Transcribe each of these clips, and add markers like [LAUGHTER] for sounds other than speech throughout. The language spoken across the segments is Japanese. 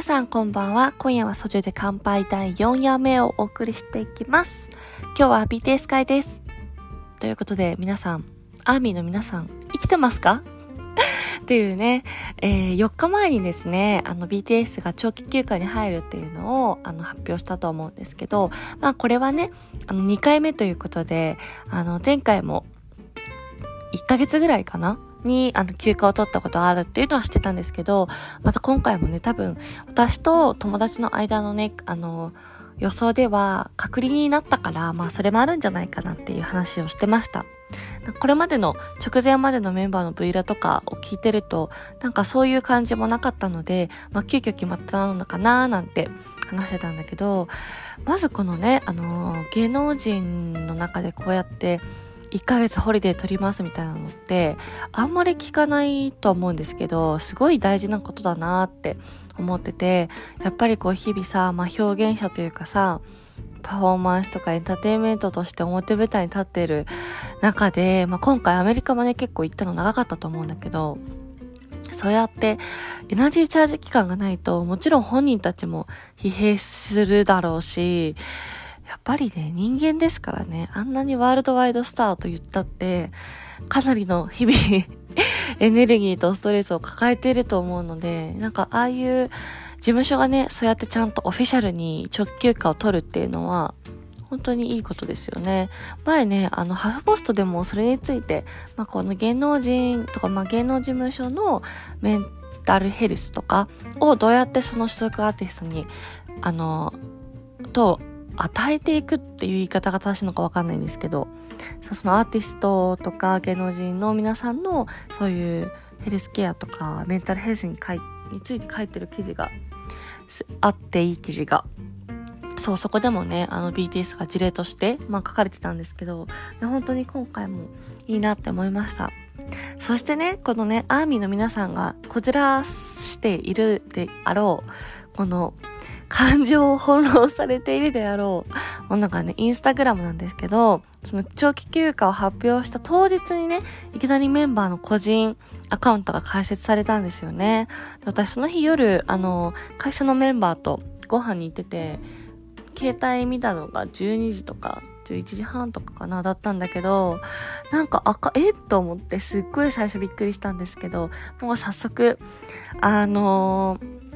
皆さんこんばんは。今夜はソジュで乾杯第4夜目をお送りしていきます。今日は BTS 会です。ということで皆さん、アーミーの皆さん、生きてますか？[LAUGHS] っていうね、えー、4日前にですね、あの BTS が長期休暇に入るっていうのをあの発表したと思うんですけど、まあこれはね、あの2回目ということで、あの前回も1ヶ月ぐらいかなに、あの、休暇を取ったことがあるっていうのは知ってたんですけど、また今回もね、多分、私と友達の間のね、あの、予想では隔離になったから、まあそれもあるんじゃないかなっていう話をしてました。これまでの直前までのメンバーの V ラとかを聞いてると、なんかそういう感じもなかったので、まあ急遽決まったのかなーなんて話してたんだけど、まずこのね、あのー、芸能人の中でこうやって1ヶ月ホリデー取りますみたいなのって、あんまり聞かないと思うんですけど、すごい大事なことだなって思ってて、やっぱりこう日々さ、まあ表現者というかさ、パフォーマンスとかエンターテインメントとして表舞台に立っている中で、まあ今回アメリカもね結構行ったの長かったと思うんだけど、そうやってエナジーチャージ期間がないと、もちろん本人たちも疲弊するだろうし、やっぱりね、人間ですからね、あんなにワールドワイドスターと言ったって、かなりの日々 [LAUGHS] エネルギーとストレスを抱えていると思うので、なんかああいう事務所がね、そうやってちゃんとオフィシャルに直休暇を取るっていうのは、本当にいいことですよね。前ね、あの、ハフポストでもそれについて、まあ、この芸能人とか、まあ、芸能事務所のメンタルヘルスとかをどうやってその所属アーティストに、あの、と与えていくっていう言い方が正しいのかわかんないんですけど、そのアーティストとか芸能人の皆さんのそういうヘルスケアとかメンタルヘルスにかいについて書いてる記事があっていい記事が。そう、そこでもね、あの BTS が事例として、まあ書かれてたんですけど、本当に今回もいいなって思いました。そしてね、このね、アーミーの皆さんがこじらしているであろう、この感情を翻弄されているであろうものがね、インスタグラムなんですけど、その長期休暇を発表した当日にね、いきなりメンバーの個人アカウントが開設されたんですよね。私その日夜、あの、会社のメンバーとご飯に行ってて、携帯見たのが12時とか11時半とかかな、だったんだけど、なんか赤、え？と思ってすっごい最初びっくりしたんですけど、もう早速、あのー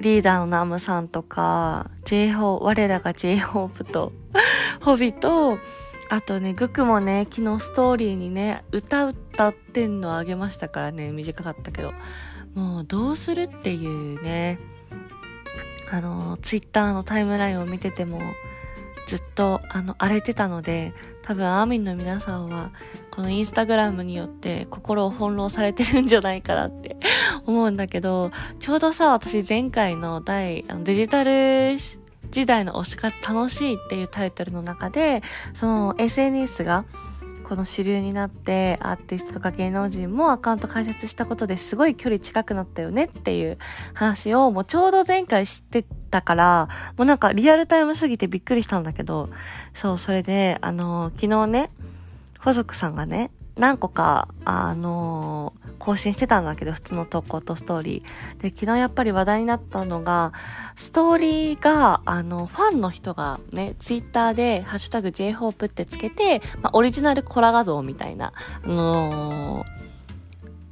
リーダーのナムさんとか、J ホ我らが J ホープと、[LAUGHS] ホビと、あとね、グクもね、昨日ストーリーにね、歌歌ってんのあげましたからね、短かったけど。もうどうするっていうね、あの、ツイッターのタイムラインを見てても、ずっと、あの、荒れてたので、多分、アーミンの皆さんは、このインスタグラムによって心を翻弄されてるんじゃないかなって思うんだけど、ちょうどさ、私前回の第、あのデジタル時代の推し方楽しいっていうタイトルの中で、その SNS が、この主流になってアーティストとか芸能人もアカウント開設したことですごい距離近くなったよねっていう話をもうちょうど前回知ってたから、もうなんかリアルタイムすぎてびっくりしたんだけど、そう、それで、あの、昨日ね、ホ族さんがね、何個か、あのー、更新してたんだけど、普通の投稿とストーリー。で、昨日やっぱり話題になったのが、ストーリーが、あの、ファンの人がね、ツイッターで、ハッシュタグ JHOPE ってつけて、まあ、オリジナルコラ画像みたいな、あのー、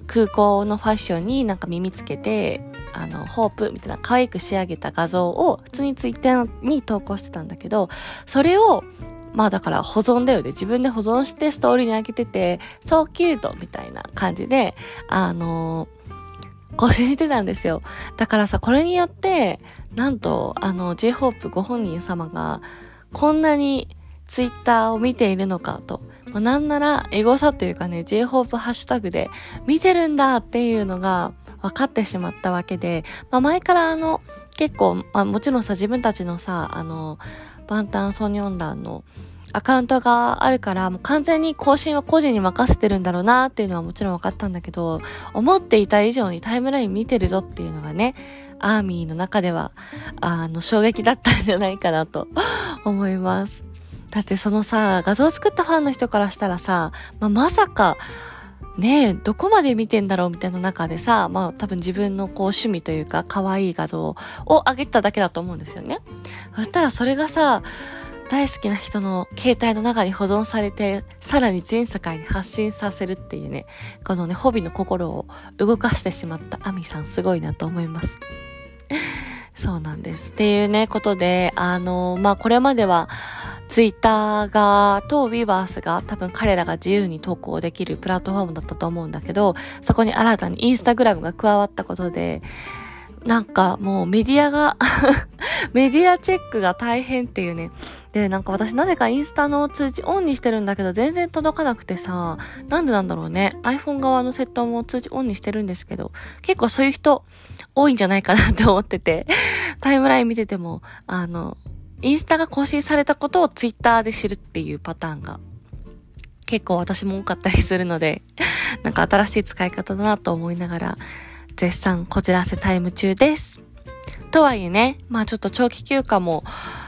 空港のファッションになんか耳つけて、あの、ホープみたいな可愛く仕上げた画像を普通にツイッターに投稿してたんだけど、それをまあだから保存だよね。自分で保存してストーリーに上げてて、そうキュートみたいな感じで、あのー、更新してたんですよ。だからさ、これによって、なんと、あの、J-Hope ご本人様が、こんなにツイッターを見ているのかと。まあ、なんなら、エゴサというかね、J-Hope ハッシュタグで見てるんだっていうのが分かってしまったわけで、まあ、前からあの、結構、まあ、もちろんさ、自分たちのさ、あの、バンタンソニョンダンのアカウントがあるから、もう完全に更新は個人に任せてるんだろうなっていうのはもちろん分かったんだけど、思っていた以上にタイムライン見てるぞっていうのがね、アーミーの中では、あの、衝撃だったんじゃないかなと [LAUGHS] 思います。だってそのさ、画像作ったファンの人からしたらさ、まあ、まさか、ねえ、どこまで見てんだろうみたいな中でさ、まあ多分自分のこう趣味というか可愛い画像を上げただけだと思うんですよね。そしたらそれがさ、大好きな人の携帯の中に保存されて、さらに全世界に発信させるっていうね、このね、ホビの心を動かしてしまったアミさんすごいなと思います。[LAUGHS] そうなんです。っていうね、ことで、あの、まあ、これまでは、ツイッターが、とウィバースが多分彼らが自由に投稿できるプラットフォームだったと思うんだけど、そこに新たにインスタグラムが加わったことで、なんかもうメディアが [LAUGHS] メディアチェックが大変っていうね。で、なんか私なぜかインスタの通知オンにしてるんだけど全然届かなくてさ、なんでなんだろうね。iPhone 側のセットも通知オンにしてるんですけど、結構そういう人多いんじゃないかなって思ってて、[LAUGHS] タイムライン見てても、あの、インスタが更新されたことをツイッターで知るっていうパターンが結構私も多かったりするので、なんか新しい使い方だなと思いながら、絶賛こじらせタイム中です。とはいえね、まあちょっと長期休暇も、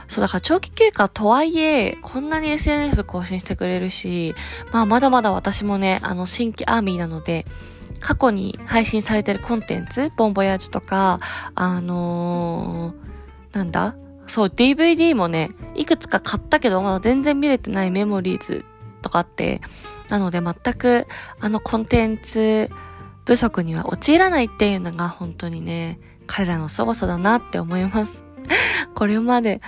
そうだから長期休暇とはいえ、こんなに SNS 更新してくれるし、まあまだまだ私もね、あの新規アーミーなので、過去に配信されてるコンテンツ、ボンボヤージュとか、あのー、なんだそう、DVD もね、いくつか買ったけど、まだ全然見れてないメモリーズとかって、なので全く、あのコンテンツ、不足には陥らないっていうのが本当にね、彼らの凄さだなって思います。[LAUGHS] これまで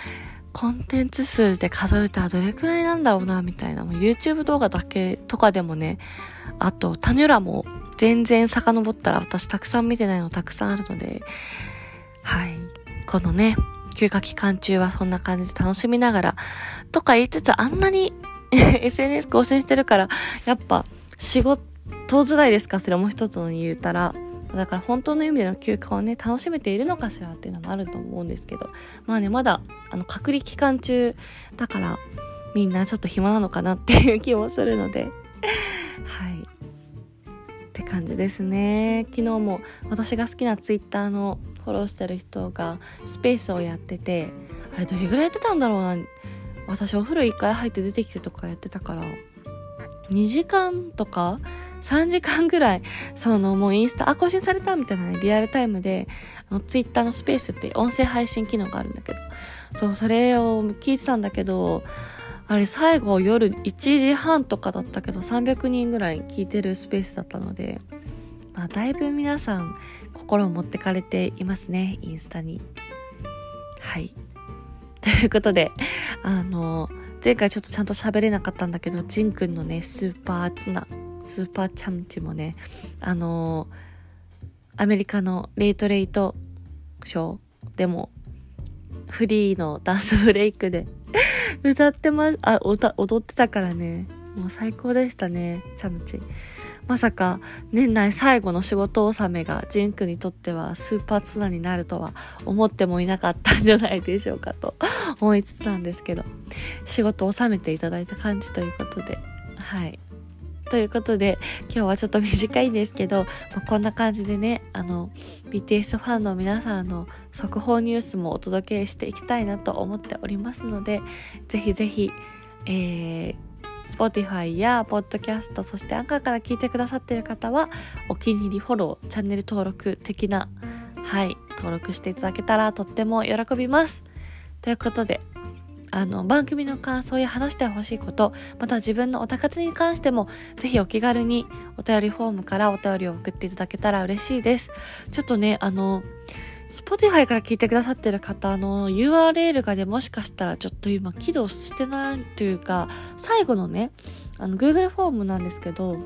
コンテンツ数で数えたらどれくらいなんだろうな、みたいな。もう YouTube 動画だけとかでもね、あと、タニュラも全然遡ったら私たくさん見てないのたくさんあるので、はい。このね、休暇期間中はそんな感じで楽しみながら、とか言いつつあんなに [LAUGHS] SNS 更新してるから、やっぱ仕事、当時代ですか？それも一つの言うたら。だから本当の意味での休暇をね、楽しめているのかしらっていうのもあると思うんですけど。まあね、まだ、あの、隔離期間中だから、みんなちょっと暇なのかなっていう気もするので。はい。って感じですね。昨日も私が好きなツイッターのフォローしてる人がスペースをやってて、あれどれぐらいやってたんだろうな。私お風呂一回入って出てきてとかやってたから、2時間とか3時間ぐらい、そのもうインスタ、あ、更新されたみたいなね、リアルタイムで、あの、ツイッターのスペースって音声配信機能があるんだけど、そう、それを聞いてたんだけど、あれ最後夜1時半とかだったけど、300人ぐらい聞いてるスペースだったので、まあ、だいぶ皆さん心を持ってかれていますね、インスタに。はい。ということで、あの、前回ちょっとちゃんと喋れなかったんだけど、ジンくんのね、スーパーツナ、スーパーチャムチもね、あのアメリカのレイトレイトショーでも、フリーのダンスブレイクで歌ってま、あ、踊ってたからね、もう最高でしたね、チャムチ。まさか年内最後の仕事納めがジンクにとってはスーパーツナになるとは思ってもいなかったんじゃないでしょうかと [LAUGHS] 思いつつなんですけど。仕事納めていただいた感じということで。はい。ということで、今日はちょっと短いんですけど、まあ、こんな感じでね、あの、BTS ファンの皆さんの速報ニュースもお届けしていきたいなと思っておりますので、ぜひぜひ、えー、Spotify や Podcast、そしてアンカーから聞いてくださっている方は、お気に入り、フォロー、チャンネル登録的な、はい、登録していただけたらとっても喜びます。ということで、あの、番組の感想や話してほしいこと、また自分のおたかつに関しても、ぜひお気軽にお便りフォームからお便りを送っていただけたら嬉しいです。ちょっとね、あの、Spotify から聞いてくださってる方の URL がね、もしかしたらちょっと今起動してないというか、最後のね、あの Google フォームなんですけど、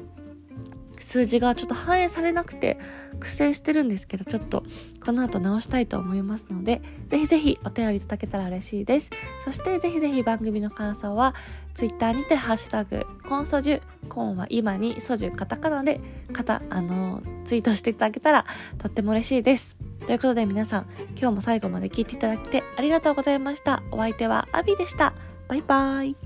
数字がちょっと反映されなくて苦戦してるんですけど、ちょっとこの後直したいと思いますので、ぜひぜひお便りいただけたら嬉しいです。そしてぜひぜひ番組の感想は Twitter にてハッシュタグ、コンソジュ、コンは今にソジュカタカナで、カタ、あの、ツイートしていただけたらとっても嬉しいです。ということで皆さん、今日も最後まで聞いていただきてありがとうございました。お相手はアビでした。バイバーイ。